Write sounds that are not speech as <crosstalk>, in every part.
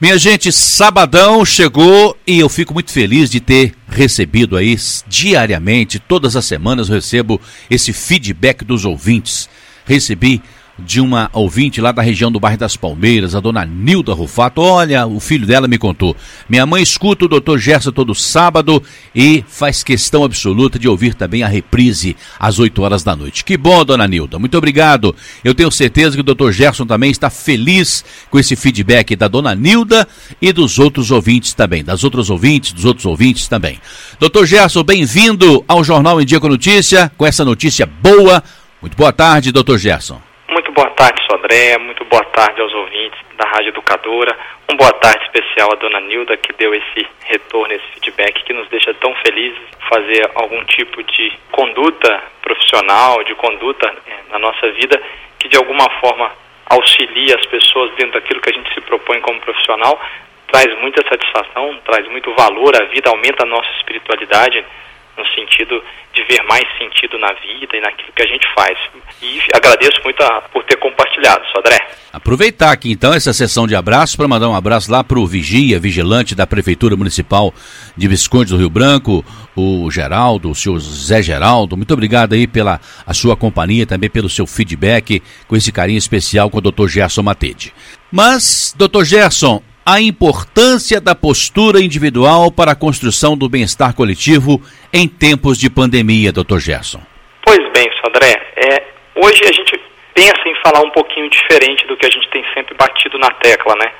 Minha gente, sabadão chegou e eu fico muito feliz de ter recebido aí diariamente, todas as semanas eu recebo esse feedback dos ouvintes. Recebi de uma ouvinte lá da região do bairro das Palmeiras, a dona Nilda Rufato. Olha, o filho dela me contou. Minha mãe escuta o doutor Gerson todo sábado e faz questão absoluta de ouvir também a reprise às 8 horas da noite. Que bom, dona Nilda. Muito obrigado. Eu tenho certeza que o doutor Gerson também está feliz com esse feedback da dona Nilda e dos outros ouvintes também, das outras ouvintes, dos outros ouvintes também. Doutor Gerson, bem-vindo ao Jornal em Dia com Notícia, com essa notícia boa. Muito boa tarde, doutor Gerson. Muito boa tarde, Sodré. Muito boa tarde aos ouvintes da Rádio Educadora. Uma boa tarde especial à dona Nilda, que deu esse retorno, esse feedback que nos deixa tão felizes fazer algum tipo de conduta profissional, de conduta é, na nossa vida, que de alguma forma auxilia as pessoas dentro daquilo que a gente se propõe como profissional, traz muita satisfação, traz muito valor à vida, aumenta a nossa espiritualidade no sentido de ver mais sentido na vida e naquilo que a gente faz. E agradeço muito a, por ter compartilhado, Sodré. Aproveitar aqui então essa sessão de abraços para mandar um abraço lá para o Vigia, vigilante da Prefeitura Municipal de Visconde do Rio Branco, o Geraldo, o senhor Zé Geraldo. Muito obrigado aí pela a sua companhia, também pelo seu feedback, com esse carinho especial com o Dr. Gerson Matede. Mas, Dr. Gerson, a importância da postura individual para a construção do bem-estar coletivo em tempos de pandemia, Dr. Gerson. Pois bem, Sandré, é, hoje a gente pensa em falar um pouquinho diferente do que a gente tem sempre batido na tecla, né?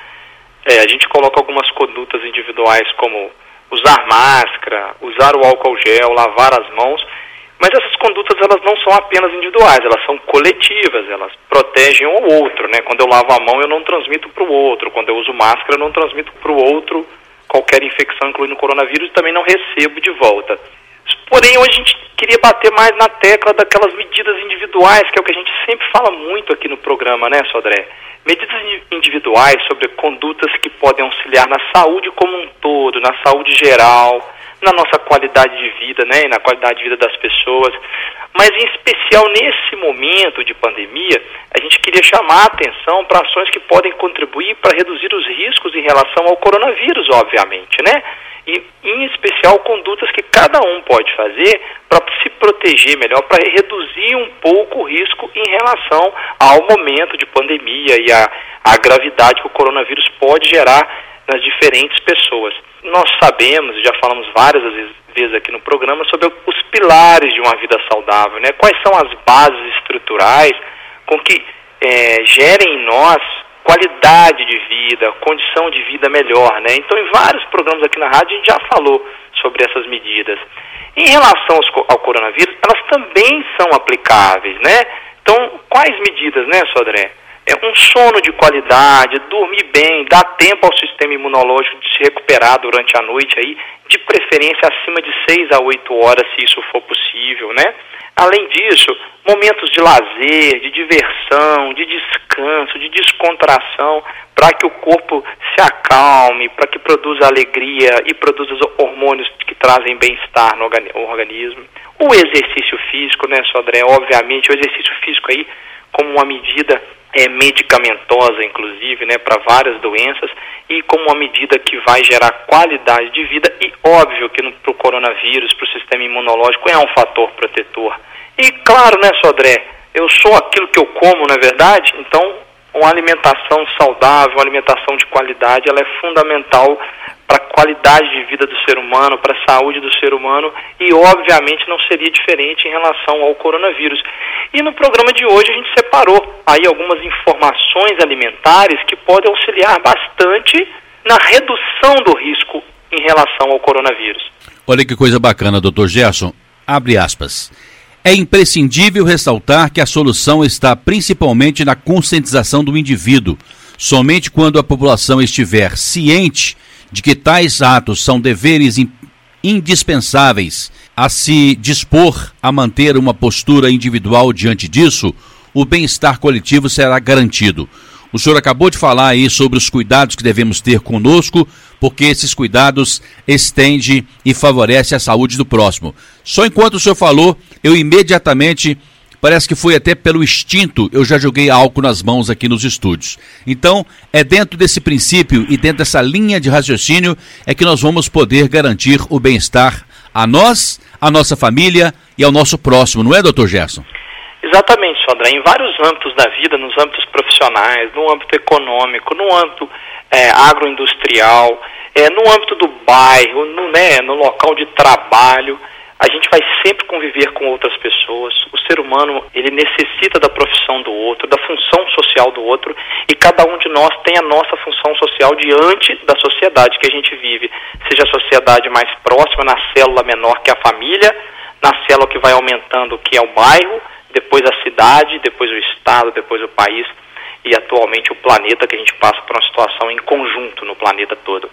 É, a gente coloca algumas condutas individuais como usar máscara, usar o álcool gel, lavar as mãos, mas essas condutas elas não são apenas individuais, elas são coletivas, elas protegem um ao outro, né? Quando eu lavo a mão eu não transmito para o outro, quando eu uso máscara eu não transmito para o outro qualquer infecção, incluindo o coronavírus, e também não recebo de volta. Porém, hoje a gente queria bater mais na tecla daquelas medidas individuais, que é o que a gente sempre fala muito aqui no programa, né, Sodré? Medidas individuais sobre condutas que podem auxiliar na saúde como um todo, na saúde geral, na nossa qualidade de vida, né, e na qualidade de vida das pessoas. Mas em especial nesse momento de pandemia, a gente queria chamar a atenção para ações que podem contribuir para reduzir os riscos em relação ao coronavírus, obviamente, né? E em especial condutas que cada um pode fazer para se proteger melhor, para reduzir um pouco o risco em relação ao momento de pandemia e a, a gravidade que o coronavírus pode gerar nas diferentes pessoas. Nós sabemos, já falamos várias vezes aqui no programa, sobre os pilares de uma vida saudável, né? quais são as bases estruturais com que é, gerem em nós qualidade de vida, condição de vida melhor, né? Então, em vários programas aqui na rádio a gente já falou sobre essas medidas. Em relação ao coronavírus, elas também são aplicáveis, né? Então, quais medidas, né, Sodré? É um sono de qualidade, dormir bem, dar tempo ao sistema imunológico de se recuperar durante a noite aí, de preferência acima de 6 a 8 horas, se isso for possível, né? Além disso, momentos de lazer, de diversão, de descanso, de descontração, para que o corpo se acalme, para que produza alegria e produza hormônios que trazem bem-estar no organismo. O exercício físico, né, Sodré? Obviamente, o exercício físico aí como uma medida é, medicamentosa, inclusive, né, para várias doenças e como uma medida que vai gerar qualidade de vida e óbvio que para o coronavírus, para o sistema imunológico é um fator protetor. E claro, né, Sodré, eu sou aquilo que eu como, não é verdade? Então, uma alimentação saudável, uma alimentação de qualidade, ela é fundamental para a qualidade de vida do ser humano, para a saúde do ser humano e, obviamente, não seria diferente em relação ao coronavírus. E no programa de hoje a gente separou aí algumas informações alimentares que podem auxiliar bastante na redução do risco em relação ao coronavírus. Olha que coisa bacana, doutor Gerson. Abre aspas. É imprescindível ressaltar que a solução está principalmente na conscientização do indivíduo. Somente quando a população estiver ciente de que tais atos são deveres indispensáveis a se dispor a manter uma postura individual diante disso, o bem-estar coletivo será garantido. O senhor acabou de falar aí sobre os cuidados que devemos ter conosco, porque esses cuidados estendem e favorecem a saúde do próximo. Só enquanto o senhor falou, eu imediatamente parece que foi até pelo instinto, eu já joguei álcool nas mãos aqui nos estúdios. Então, é dentro desse princípio e dentro dessa linha de raciocínio é que nós vamos poder garantir o bem-estar a nós, a nossa família e ao nosso próximo, não é, doutor Gerson? Exatamente, Sodré. Em vários âmbitos da vida, nos âmbitos profissionais, no âmbito econômico, no âmbito é, agroindustrial, é, no âmbito do bairro, no, né, no local de trabalho, a gente vai sempre conviver com outras pessoas. O ser humano, ele necessita da profissão do outro, da função social do outro, e cada um de nós tem a nossa função social diante da sociedade que a gente vive, seja a sociedade mais próxima, na célula menor que é a família, na célula que vai aumentando, que é o bairro, depois a cidade, depois o estado, depois o país e atualmente o planeta que a gente passa por uma situação em conjunto no planeta todo.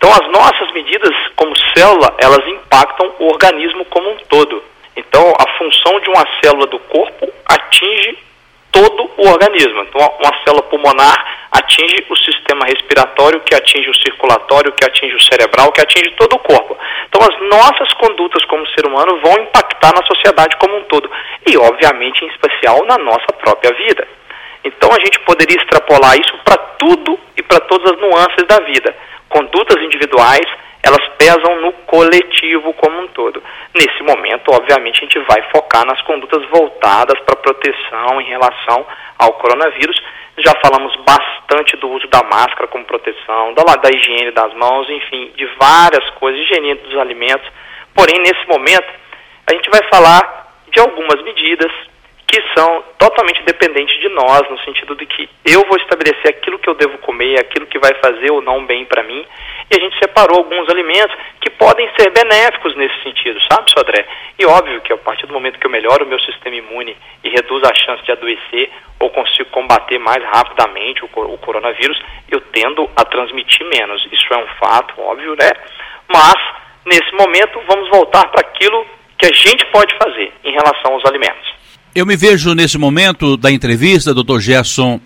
Então as nossas medidas como célula, elas impactam o organismo como um todo. Então a função de uma célula do corpo atinge todo o organismo. Então uma célula pulmonar atinge o sistema respiratório, que atinge o circulatório, que atinge o cerebral, que atinge todo o corpo. Então as nossas condutas como ser humano vão impactar na sociedade como um todo e obviamente em especial na nossa própria vida. Então a gente poderia extrapolar isso para tudo e para todas as nuances da vida. Condutas individuais, elas pesam no coletivo como um todo. Nesse momento, obviamente, a gente vai focar nas condutas voltadas para proteção em relação ao coronavírus. Já falamos bastante do uso da máscara como proteção, da, da higiene das mãos, enfim, de várias coisas, higiene dos alimentos. Porém, nesse momento, a gente vai falar de algumas medidas que são totalmente dependentes de nós, no sentido de que eu vou estabelecer aquilo que eu devo comer, aquilo que vai fazer ou não bem para mim, e a gente separou alguns alimentos que podem ser benéficos nesse sentido, sabe, Sodré? E óbvio que a partir do momento que eu melhoro o meu sistema imune e reduzo a chance de adoecer ou consigo combater mais rapidamente o, o coronavírus, eu tendo a transmitir menos. Isso é um fato, óbvio, né? Mas, nesse momento, vamos voltar para aquilo que a gente pode fazer em relação aos alimentos. Eu me vejo nesse momento da entrevista, doutor Gerson,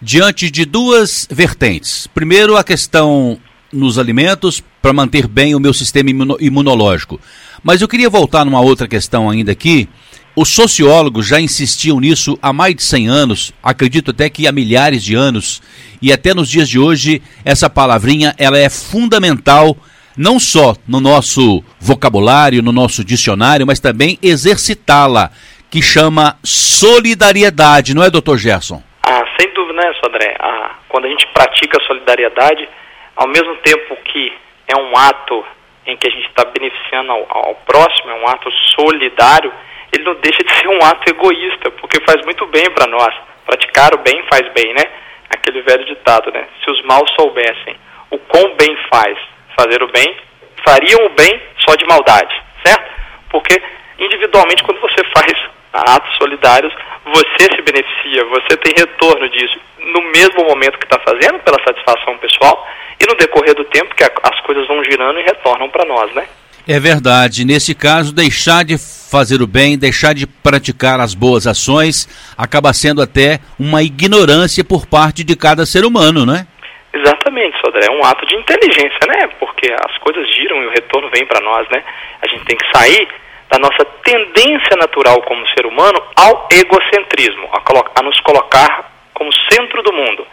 diante de duas vertentes. Primeiro, a questão nos alimentos para manter bem o meu sistema imunológico. Mas eu queria voltar numa outra questão ainda aqui. Os sociólogos já insistiam nisso há mais de 100 anos, acredito até que há milhares de anos, e até nos dias de hoje essa palavrinha ela é fundamental não só no nosso vocabulário, no nosso dicionário, mas também exercitá-la que chama solidariedade, não é, doutor Gerson? Ah, sem dúvida, né, Sodré? Ah, quando a gente pratica solidariedade, ao mesmo tempo que é um ato em que a gente está beneficiando ao, ao, próximo, é um ato solidário, ele não deixa de <laughs> ser um ato egoísta, porque faz muito bem para nós. Praticar o bem faz bem, né? Aquele velho ditado, né? Se os maus soubessem o quão bem faz fazer o bem, fariam o bem só de maldade, certo? Porque individualmente, quando você <laughs> faz atos solidários, você se beneficia, você tem retorno disso no mesmo momento que está fazendo, pela satisfação pessoal, e no decorrer do tempo que as coisas vão girando e retornam para nós, né? É verdade. Nesse caso, deixar de fazer o bem, deixar de praticar as boas ações, acaba sendo até uma ignorância por parte de cada ser humano, né? Exatamente, Sodré. É um ato de inteligência, né? Porque as coisas giram e o retorno vem para nós, né? A gente tem que sair da nossa tendência natural como ser humano ao egocentrismo, a, a nos colocar como centro do mundo,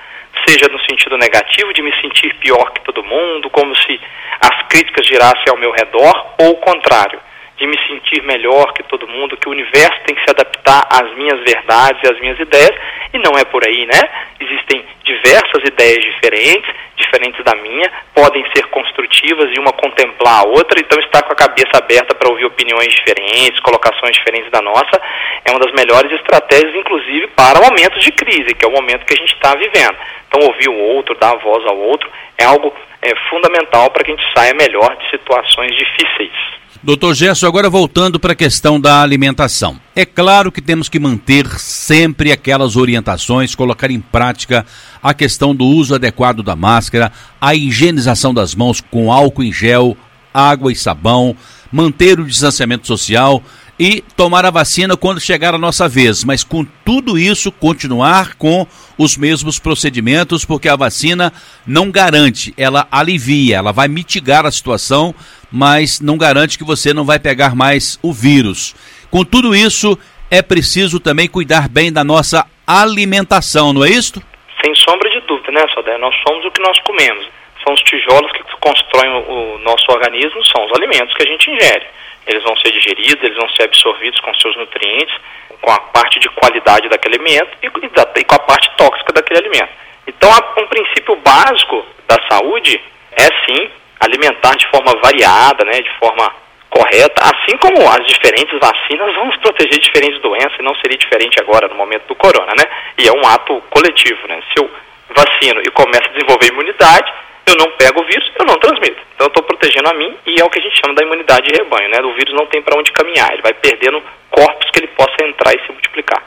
seja no sentido negativo de me sentir pior que todo mundo, como se as críticas girassem ao meu redor, ou o contrário, de me sentir melhor que todo mundo, que o universo tem que se adaptar às minhas verdades e às minhas ideias, e não é por aí, né? Existem diversas ideias diferentes, diferentes da minha, podem ser construtivas e uma contemplar a outra, então estar com a cabeça aberta para ouvir opiniões diferentes, colocações diferentes da nossa, é uma das melhores estratégias, inclusive, para momentos de crise, que é o momento que a gente está vivendo. Então, ouvir o outro, dar voz ao outro, é algo é, fundamental para que a gente saia melhor de situações difíceis. Doutor Gerson, agora voltando para a questão da alimentação. É claro que temos que manter sempre aquelas orientações, colocar em prática a questão do uso adequado da máscara, a higienização das mãos com álcool em gel, água e sabão, manter o distanciamento social e tomar a vacina quando chegar a nossa vez, mas com tudo isso continuar com os mesmos procedimentos, porque a vacina não garante, ela alivia, ela vai mitigar a situação, mas não garante que você não vai pegar mais o vírus. Com tudo isso, é preciso também cuidar bem da nossa alimentação, não é isso? Sem sombra de dúvida, né, Sodé? Nós somos o que nós comemos. São os tijolos que constroem o nosso organismo, são os alimentos que a gente ingere. Eles vão ser digeridos, eles vão ser absorvidos com seus nutrientes, com a parte de qualidade daquele alimento e, e com a parte tóxica daquele alimento. Então, um princípio básico da saúde é sim alimentar de forma variada, né, de forma correta, assim como as diferentes vacinas vão proteger diferentes doenças, e não seria diferente agora no momento do corona, né? E é um ato coletivo, né? Se eu vacino e começo a desenvolver imunidade, eu não pego o vírus, eu não transmito. Então eu estou protegendo a mim e é o que a gente chama da imunidade de rebanho, né? O vírus não tem para onde caminhar, ele vai perdendo corpos que ele possa entrar e se multiplicar.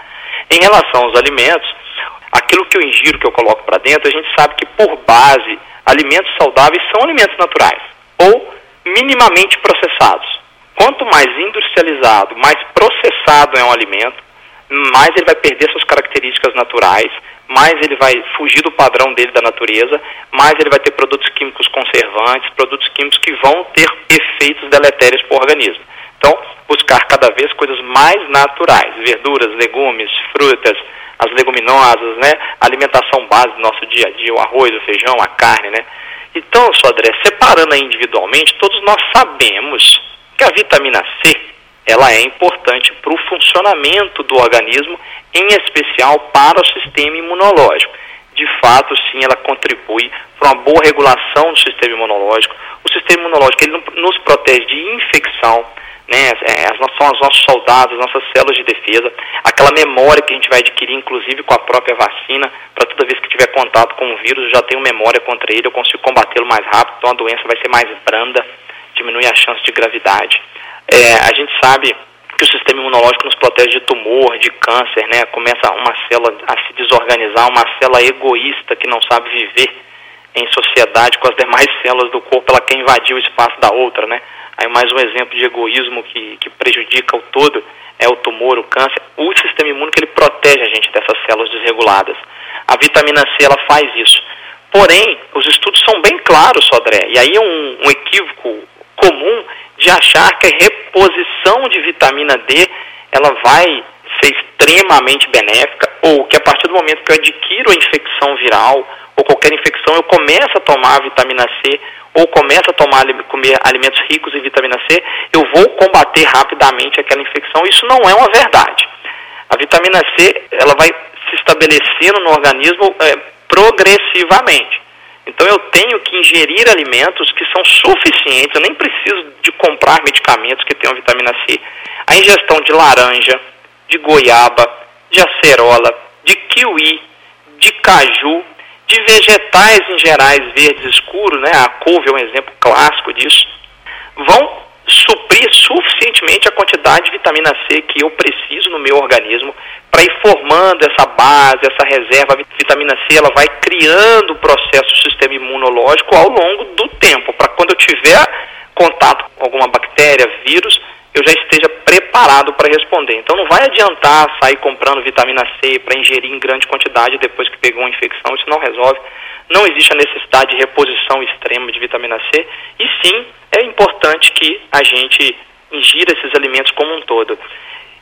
Em relação aos alimentos, aquilo que eu ingiro, que eu coloco para dentro, a gente sabe que por base, alimentos saudáveis são alimentos naturais ou minimamente processados. Quanto mais industrializado, mais processado é um alimento, mais ele vai perder suas características naturais, mais ele vai fugir do padrão dele da natureza, mais ele vai ter produtos químicos conservantes, produtos químicos que vão ter efeitos deletérios para o organismo. Então, buscar cada vez coisas mais naturais, verduras, legumes, frutas, as leguminosas, né? A alimentação base do nosso dia a dia, o arroz, o feijão, a carne, né? Então, Sodré, separando aí individualmente, todos nós sabemos que a vitamina C ela é importante para o funcionamento do organismo, em especial para o sistema imunológico. De fato, sim, ela contribui para uma boa regulação do sistema imunológico. O sistema imunológico ele nos protege de infecção, né? É, são os nossos soldados, as nossas células de defesa, aquela memória que a gente vai adquirir, inclusive com a própria vacina, para toda vez que tiver contato com o vírus, eu já tenho memória contra ele, eu consigo combatê-lo mais rápido, então a doença vai ser mais branda, diminui a chance de gravidade. É, a gente sabe que o sistema imunológico nos protege de tumor, de câncer, né? Começa uma célula a se desorganizar, uma célula egoísta que não sabe viver em sociedade com as demais <laughs> células do corpo, ela quer invadir o espaço da outra, né? Aí mais um exemplo de egoísmo que, que prejudica o todo é o tumor, o câncer. O sistema imune que ele protege a gente dessas células desreguladas. A vitamina C ela faz isso. Porém, os estudos são bem claros, Sodré, e aí um, um equívoco comum de achar que a reposição de vitamina D ela vai ser extremamente benéfica ou que a partir do momento que eu adquiro a infecção viral ou qualquer infecção eu começo a tomar vitamina C ou começo a tomar comer alimentos ricos em vitamina C, eu vou combater rapidamente aquela infecção. Isso não é uma verdade. A vitamina C ela vai se estabelecendo no organismo é, progressivamente. Então eu tenho que ingerir alimentos que são suficientes, eu nem preciso de comprar medicamentos que tenham vitamina C. A ingestão de laranja, de goiaba, de acerola, de kiwi, de caju, de vegetais em gerais verdes escuros, né? A couve é um exemplo clássico disso. Vão suprir suficientemente a quantidade de vitamina C que eu preciso no meu organismo para ir formando essa base, essa reserva. A vitamina C ela vai criando o processo do sistema imunológico ao longo do tempo, para quando eu tiver contato com alguma bactéria, vírus, eu já esteja preparado para responder. Então não vai adiantar sair comprando vitamina C para ingerir em grande quantidade depois que pegou uma infecção, isso não resolve. Não existe a necessidade de reposição extrema de vitamina C e sim é importante que a gente ingira esses alimentos como um todo.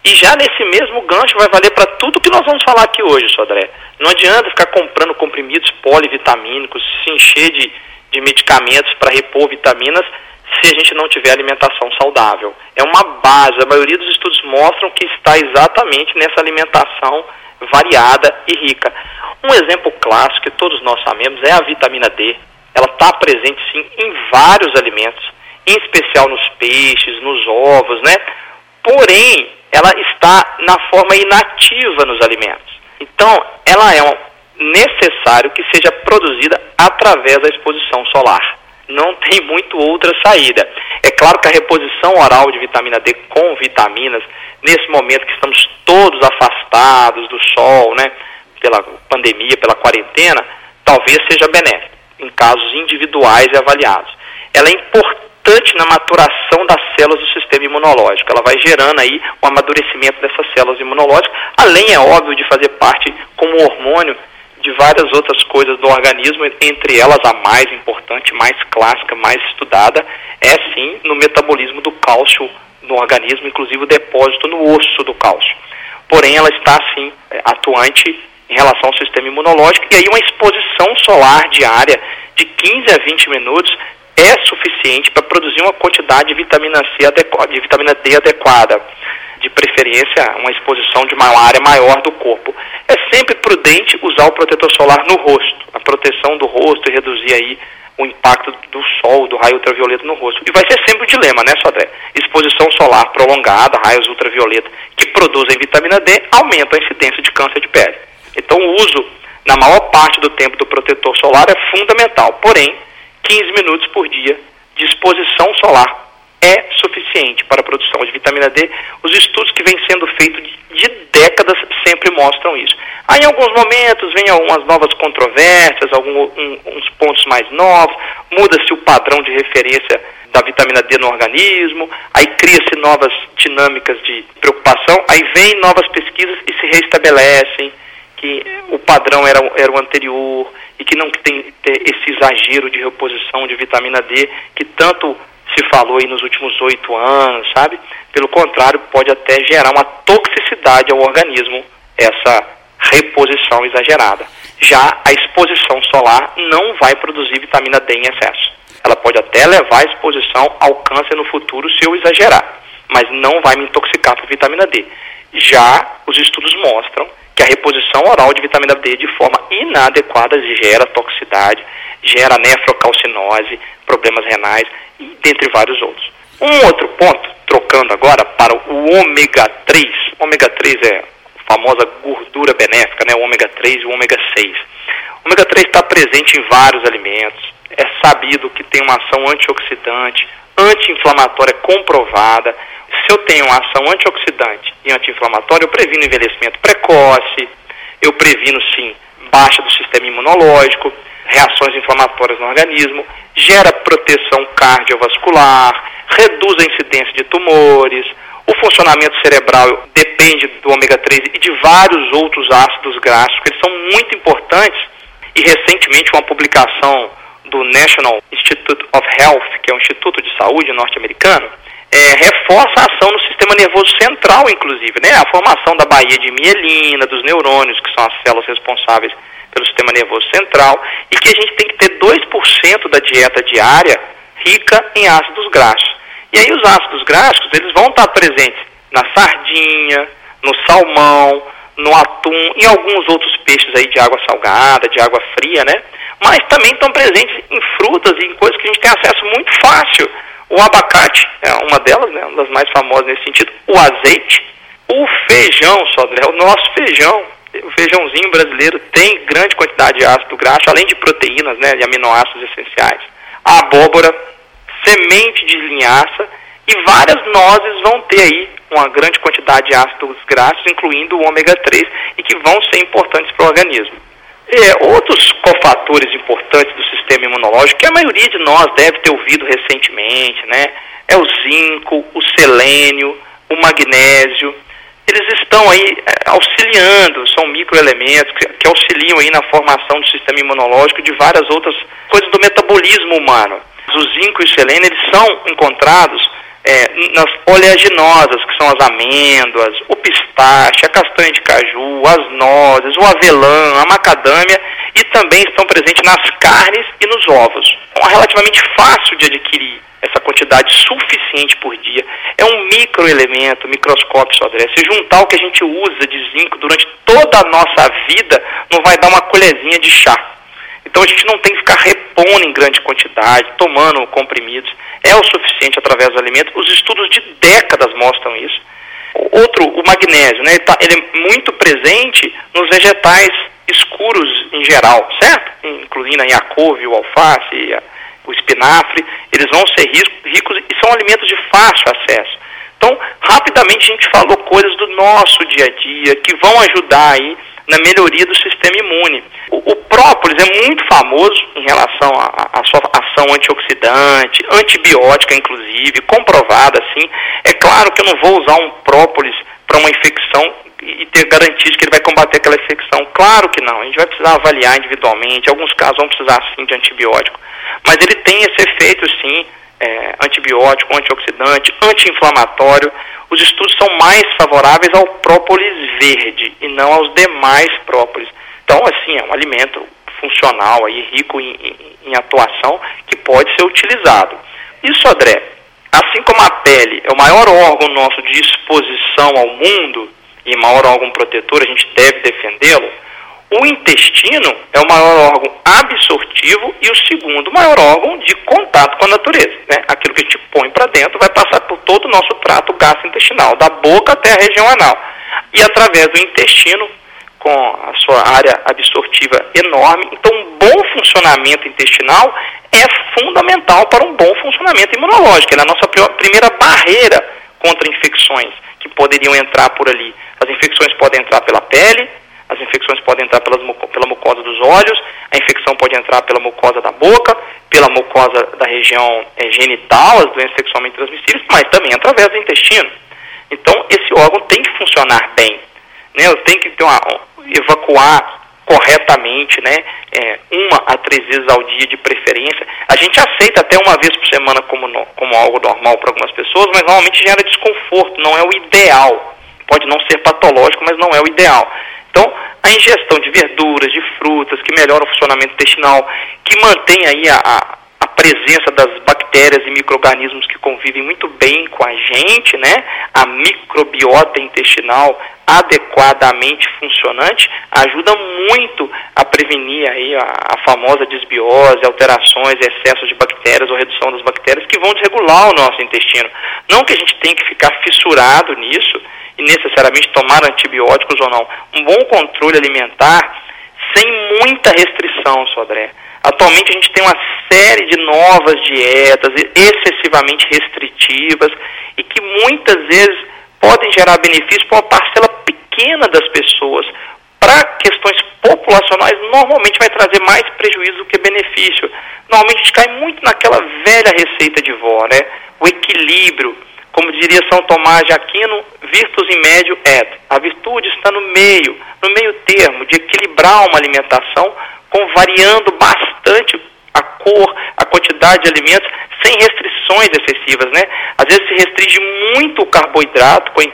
E já nesse mesmo gancho vai valer para tudo que nós vamos falar aqui hoje, Sodré. Não adianta ficar comprando comprimidos polivitamínicos, se encher de, de medicamentos para repor vitaminas se a gente não tiver alimentação saudável. É uma base, a maioria dos estudos mostram que está exatamente nessa alimentação variada e rica. Um exemplo clássico que todos nós sabemos é a vitamina D. Ela está presente sim em vários alimentos, em especial nos peixes, nos ovos, né? Porém, ela está na forma inativa nos alimentos. Então, ela é necessário que seja produzida através da exposição solar não tem muito outra saída. É claro que a reposição oral de vitamina D com vitaminas, nesse momento que estamos todos afastados do sol, né, pela pandemia, pela quarentena, talvez seja benéfica, em casos individuais e avaliados. Ela é importante na maturação das células do sistema imunológico. Ela vai gerando aí o amadurecimento dessas células imunológicas, além, é óbvio, de fazer parte como hormônio de várias outras coisas do organismo, entre elas a mais importante, mais clássica, mais estudada, é sim no metabolismo do cálcio no organismo, inclusive o depósito no osso do cálcio. porém ela está sim é, atuante em relação ao sistema imunológico e aí uma exposição solar diária de 15 a 20 minutos é suficiente para produzir uma quantidade de vitamina C adequada, de vitamina D adequada, de preferência uma exposição de uma área maior do corpo. É sempre prudente usar o protetor solar no rosto, a proteção do rosto e reduzir aí o impacto do sol, do raio ultravioleta no rosto. E vai ser sempre o dilema, né, Sodré? Exposição solar prolongada, raios ultravioleta que produzem vitamina D, aumenta a incidência de câncer de pele. Então, o uso, na maior parte do tempo, do protetor solar é fundamental. Porém, 15 minutos por dia de exposição solar é suficiente para a produção de vitamina D. Os estudos que vêm sendo feitos de décadas sempre mostram isso. Aí, em alguns momentos, vem algumas novas controvérsias, alguns um, pontos mais novos, muda-se o padrão de referência da vitamina D no organismo, aí cria-se novas dinâmicas de preocupação, aí vem novas pesquisas e se restabelecem que o padrão era, era o anterior e que não tem esse exagero de reposição de vitamina D que tanto se falou aí nos últimos oito anos, sabe? Pelo contrário, pode até gerar uma toxicidade ao organismo essa reposição exagerada. Já a exposição solar não vai produzir vitamina D em excesso. Ela pode até levar a exposição ao câncer no futuro se eu exagerar, mas não vai me intoxicar por vitamina D. Já os estudos mostram que a reposição oral de vitamina D de forma inadequada gera toxicidade, gera nefrocalcinose, problemas renais, e dentre vários outros. Um outro ponto, trocando agora para o ômega 3. O ômega 3 é a famosa gordura benéfica, né? o ômega 3 e o ômega 6. O ômega 3 está presente em vários alimentos. É sabido que tem uma ação antioxidante, anti-inflamatória comprovada. Se eu tenho ação antioxidante e anti-inflamatória, eu previno envelhecimento precoce, eu previno sim baixa do sistema imunológico, reações inflamatórias no organismo, gera proteção cardiovascular, reduz a incidência de tumores, o funcionamento cerebral depende do ômega 3 e de vários outros ácidos graxos, que eles são muito importantes. E recentemente uma publicação do National Institute of Health, que é um instituto de saúde norte-americano, é, reforça a ação no sistema nervoso central, inclusive, né? A formação da baía de mielina, dos neurônios, que são as células responsáveis pelo sistema nervoso central, e que a gente tem que ter 2% da dieta diária rica em ácidos graxos. E aí os ácidos graxos, eles vão estar presentes na sardinha, no salmão, no atum, em alguns outros peixes aí de água salgada, de água fria, né? Mas também estão presentes em frutas e em coisas que a gente tem acesso muito fácil. O abacate é uma delas, né? Uma das mais famosas nesse sentido. O azeite, o feijão, Sodré, o nosso feijão o feijãozinho brasileiro tem grande quantidade de ácido graxo, além de proteínas, né, de aminoácidos essenciais. A abóbora, semente de linhaça e várias nozes vão ter aí uma grande quantidade de ácidos graxos, incluindo o ômega 3, e que vão ser importantes para o organismo. É, outros cofatores importantes do sistema imunológico, que a maioria de nós deve ter ouvido recentemente, né? É o zinco, o selênio, o magnésio, eles estão aí é, auxiliando, são microelementos que, que auxiliam aí na formação do sistema imunológico de várias outras coisas do metabolismo humano. O zinco e o selênio, eles são encontrados é, nas oleaginosas, que são as amêndoas, o pistache, a castanha de caju, as nozes, o avelã, a macadâmia e também estão presentes nas carnes e nos ovos. É relativamente fácil de adquirir quantidade suficiente por dia. É um microelemento, microscópio só, André. Se juntar o que a gente usa de zinco durante toda a nossa vida, não vai dar uma colherzinha de chá. Então a gente não tem que ficar repondo em grande quantidade, tomando comprimidos. É o suficiente através do alimento. Os estudos de décadas mostram isso. Outro, o magnésio, né? Ele, tá, ele é muito presente nos vegetais escuros em geral, certo? Incluindo a couve, o alface, a, o espinafre, eles vão ser ricos e são alimentos de fácil acesso. Então, rapidamente a gente falou coisas do nosso dia a dia que vão ajudar aí na melhoria do sistema imune. O, o própolis é muito famoso em relação à ação antioxidante, antibiótica inclusive, comprovada assim. É claro que eu não vou usar um própolis para uma infecção e ter garantias que ele vai combater aquela infecção. Claro que não, a gente vai precisar avaliar individualmente, alguns casos vão precisar sim de antibiótico. Mas ele tem esse efeito sim é, antibiótico, antioxidante, anti-inflamatório. Os estudos são mais favoráveis ao própolis verde e não aos demais própolis. Então, assim, é um alimento funcional, aí, rico em, em, em atuação, que pode ser utilizado. Isso, André, assim como a pele é o maior órgão nosso de exposição ao mundo, e maior órgão protetor, a gente deve defendê-lo, o intestino é o maior órgão absortivo e o segundo maior órgão de contato com a natureza. Né? Aquilo que a gente põe para dentro vai passar por todo o nosso trato gastrointestinal, da boca até a região anal. E através do intestino, com a sua área absortiva enorme. Então, um bom funcionamento intestinal é fundamental para um bom funcionamento imunológico. Ele é a nossa primeira barreira contra infecções que poderiam entrar por ali. As infecções podem entrar pela pele, as infecções podem entrar pelas, pela mucosa dos olhos, a infecção pode entrar pela mucosa da boca, pela mucosa da região é, genital, as doenças sexualmente transmissíveis, mas também através do intestino. Então, esse órgão tem que funcionar bem. Né? Tenho que ter uma, evacuar corretamente, né? É, uma a três vezes ao dia de preferência. A gente aceita até uma vez por semana como, no, como algo normal para algumas pessoas, mas normalmente gera desconforto, não é o ideal. Pode não ser patológico, mas não é o ideal. Então, a ingestão de verduras, de frutas, que melhora o funcionamento intestinal, que mantém aí a, a, a presença das bactérias e micro-organismos que convivem muito bem com a gente, né? A microbiota intestinal adequadamente funcionante ajuda muito a prevenir aí a, a famosa desbiose, alterações, excessos de bactérias ou redução das bactérias que vão desregular o nosso intestino. Não que a gente tenha que ficar fissurado nisso, e necessariamente tomar antibióticos ou não. Um bom controle alimentar sem muita restrição, Sodré. Atualmente a gente tem uma série de novas dietas excessivamente restritivas e que muitas vezes podem gerar benefício para uma parcela pequena das pessoas. Para questões populacionais, normalmente vai trazer mais prejuízo do que benefício. Normalmente a gente cai muito naquela velha receita de vó, né? O equilíbrio como diria São Tomás de Aquino, virtus in médio et. A virtude está no meio, no meio termo, de equilibrar uma alimentação com variando bastante a cor, a quantidade de alimentos, sem restrições excessivas, né? Às vezes se restringe muito o carboidrato com a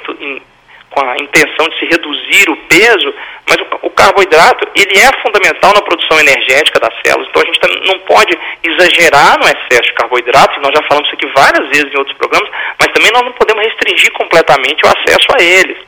com a intenção de se reduzir o peso, mas o, o, carboidrato ele é fundamental na produção energética das células. Então a gente não pode exagerar no excesso de carboidratos, nós já falamos isso aqui várias vezes em outros programas, mas também nós não podemos restringir completamente o acesso a eles.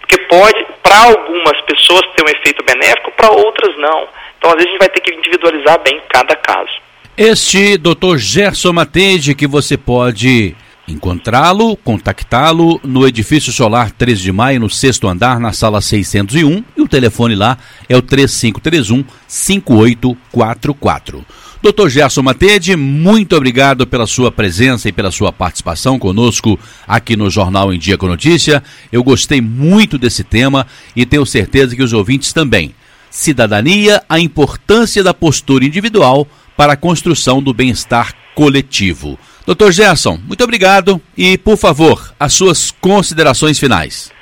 Porque pode, para algumas pessoas, ter um efeito benéfico, para outras não. Então, às vezes, a gente vai ter que individualizar bem cada caso. Este Dr. Gerson Matede, que você pode Encontrá-lo, contactá-lo no Edifício Solar 13 de Maio, no sexto andar, na sala 601, e o telefone lá é o 3531 5844. Dr. Gerson Matede, muito obrigado pela sua presença e pela sua participação conosco aqui no Jornal em Dia com Notícia. Eu gostei muito desse tema e tenho certeza que os ouvintes também. Cidadania, a importância da postura individual para a construção do bem-estar coletivo. Doutor Gerson, muito obrigado e, por favor, as suas considerações finais.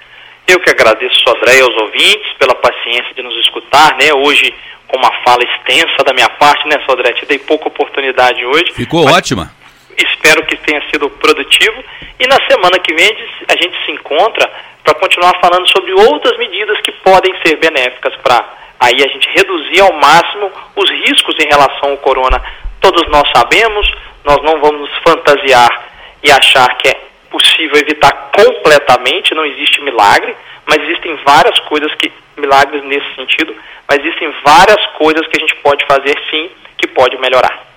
Eu que agradeço, André, aos ouvintes pela paciência de nos escutar, né? Hoje, com uma fala extensa da minha parte, né, Sodré? Te dei pouca oportunidade hoje. Ficou ótima. Espero que tenha sido produtivo. E na semana que vem a gente se encontra para continuar falando sobre outras medidas que podem ser benéficas para aí a gente reduzir ao máximo os riscos em relação ao corona. Todos nós sabemos, nós não vamos fantasiar e achar que é possível evitar completamente, não existe milagre, mas existem várias coisas que, milagres nesse sentido, mas existem várias coisas que a gente pode fazer sim, que pode melhorar.